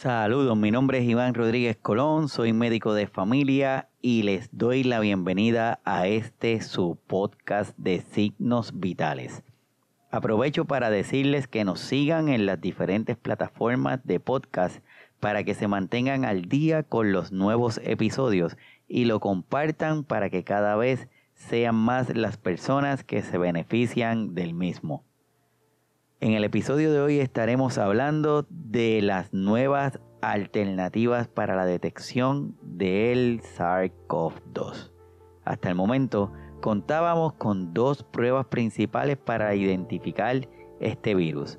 Saludos, mi nombre es Iván Rodríguez Colón, soy médico de familia y les doy la bienvenida a este su podcast de signos vitales. Aprovecho para decirles que nos sigan en las diferentes plataformas de podcast para que se mantengan al día con los nuevos episodios y lo compartan para que cada vez sean más las personas que se benefician del mismo. En el episodio de hoy estaremos hablando de las nuevas alternativas para la detección del SARS-CoV-2. Hasta el momento contábamos con dos pruebas principales para identificar este virus.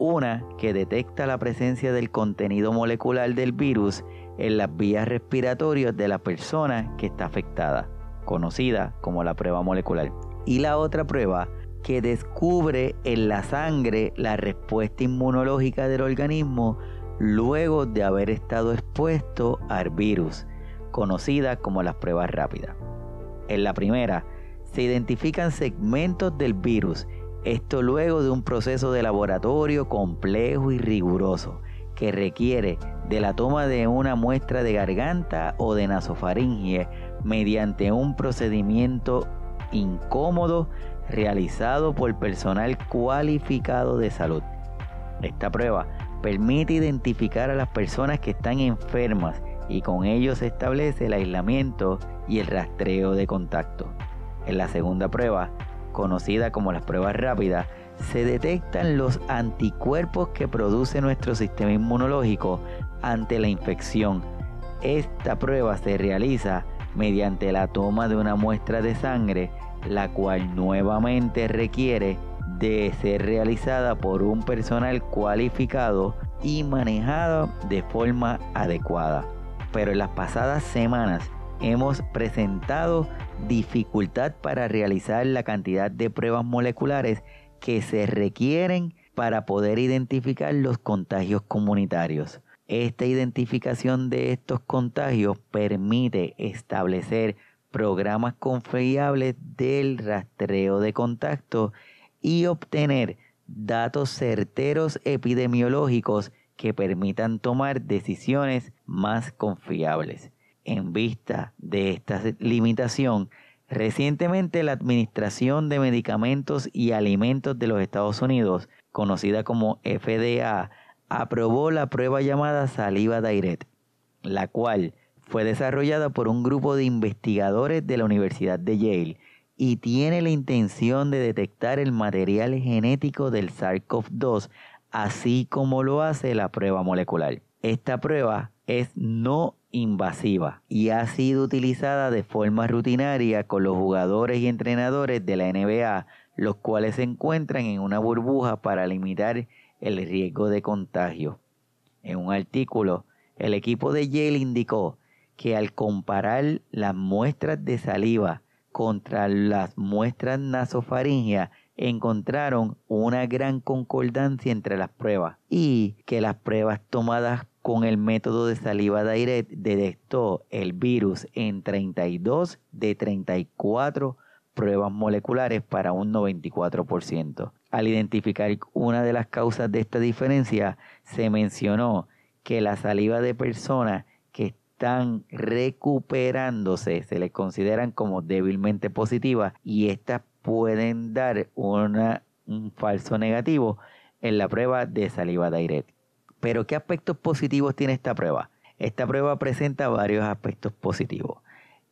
Una que detecta la presencia del contenido molecular del virus en las vías respiratorias de la persona que está afectada, conocida como la prueba molecular. Y la otra prueba que descubre en la sangre la respuesta inmunológica del organismo luego de haber estado expuesto al virus, conocida como las pruebas rápidas. En la primera, se identifican segmentos del virus, esto luego de un proceso de laboratorio complejo y riguroso que requiere de la toma de una muestra de garganta o de nasofaringe mediante un procedimiento incómodo realizado por personal cualificado de salud. Esta prueba permite identificar a las personas que están enfermas y con ello se establece el aislamiento y el rastreo de contacto. En la segunda prueba, conocida como las pruebas rápidas, se detectan los anticuerpos que produce nuestro sistema inmunológico ante la infección. Esta prueba se realiza mediante la toma de una muestra de sangre la cual nuevamente requiere de ser realizada por un personal cualificado y manejado de forma adecuada. Pero en las pasadas semanas hemos presentado dificultad para realizar la cantidad de pruebas moleculares que se requieren para poder identificar los contagios comunitarios. Esta identificación de estos contagios permite establecer programas confiables del rastreo de contacto y obtener datos certeros epidemiológicos que permitan tomar decisiones más confiables. En vista de esta limitación, recientemente la Administración de Medicamentos y Alimentos de los Estados Unidos, conocida como FDA, aprobó la prueba llamada saliva direct, la cual fue desarrollada por un grupo de investigadores de la Universidad de Yale y tiene la intención de detectar el material genético del SARS-CoV-2, así como lo hace la prueba molecular. Esta prueba es no invasiva y ha sido utilizada de forma rutinaria con los jugadores y entrenadores de la NBA, los cuales se encuentran en una burbuja para limitar el riesgo de contagio. En un artículo, el equipo de Yale indicó que al comparar las muestras de saliva contra las muestras nasofaringeas encontraron una gran concordancia entre las pruebas y que las pruebas tomadas con el método de saliva direct detectó el virus en 32 de 34 pruebas moleculares para un 94%. Al identificar una de las causas de esta diferencia, se mencionó que la saliva de personas que están recuperándose, se les consideran como débilmente positivas y estas pueden dar una, un falso negativo en la prueba de saliva direct. Pero ¿qué aspectos positivos tiene esta prueba? Esta prueba presenta varios aspectos positivos.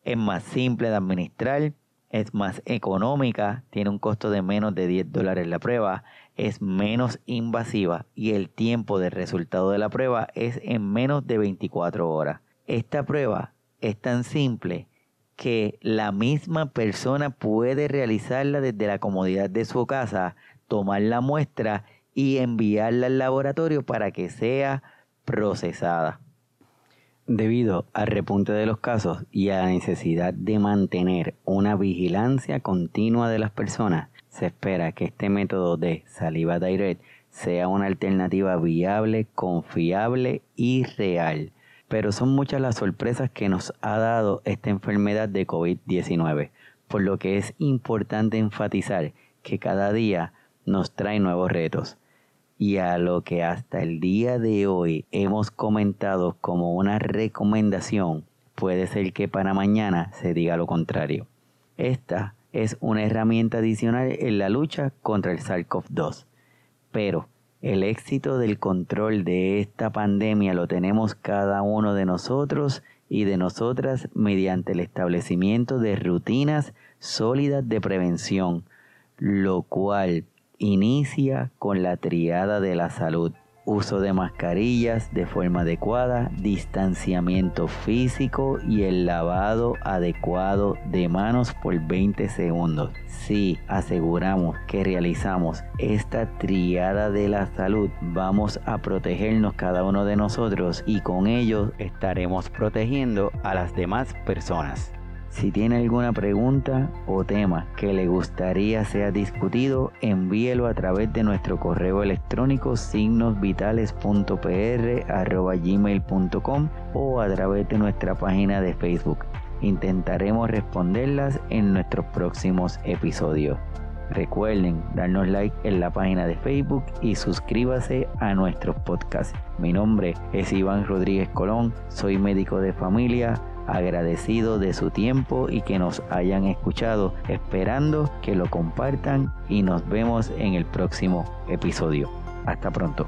Es más simple de administrar, es más económica, tiene un costo de menos de 10 dólares la prueba, es menos invasiva y el tiempo de resultado de la prueba es en menos de 24 horas. Esta prueba es tan simple que la misma persona puede realizarla desde la comodidad de su casa, tomar la muestra y enviarla al laboratorio para que sea procesada. Debido al repunte de los casos y a la necesidad de mantener una vigilancia continua de las personas, se espera que este método de saliva direct sea una alternativa viable, confiable y real pero son muchas las sorpresas que nos ha dado esta enfermedad de COVID-19, por lo que es importante enfatizar que cada día nos trae nuevos retos. Y a lo que hasta el día de hoy hemos comentado como una recomendación, puede ser que para mañana se diga lo contrario. Esta es una herramienta adicional en la lucha contra el SARS-CoV-2. Pero el éxito del control de esta pandemia lo tenemos cada uno de nosotros y de nosotras mediante el establecimiento de rutinas sólidas de prevención, lo cual inicia con la triada de la salud uso de mascarillas de forma adecuada, distanciamiento físico y el lavado adecuado de manos por 20 segundos. Si aseguramos que realizamos esta triada de la salud, vamos a protegernos cada uno de nosotros y con ello estaremos protegiendo a las demás personas. Si tiene alguna pregunta o tema que le gustaría sea discutido, envíelo a través de nuestro correo electrónico signosvitales.pr@gmail.com o a través de nuestra página de Facebook. Intentaremos responderlas en nuestros próximos episodios. Recuerden darnos like en la página de Facebook y suscríbase a nuestros podcasts. Mi nombre es Iván Rodríguez Colón, soy médico de familia agradecido de su tiempo y que nos hayan escuchado, esperando que lo compartan y nos vemos en el próximo episodio. Hasta pronto.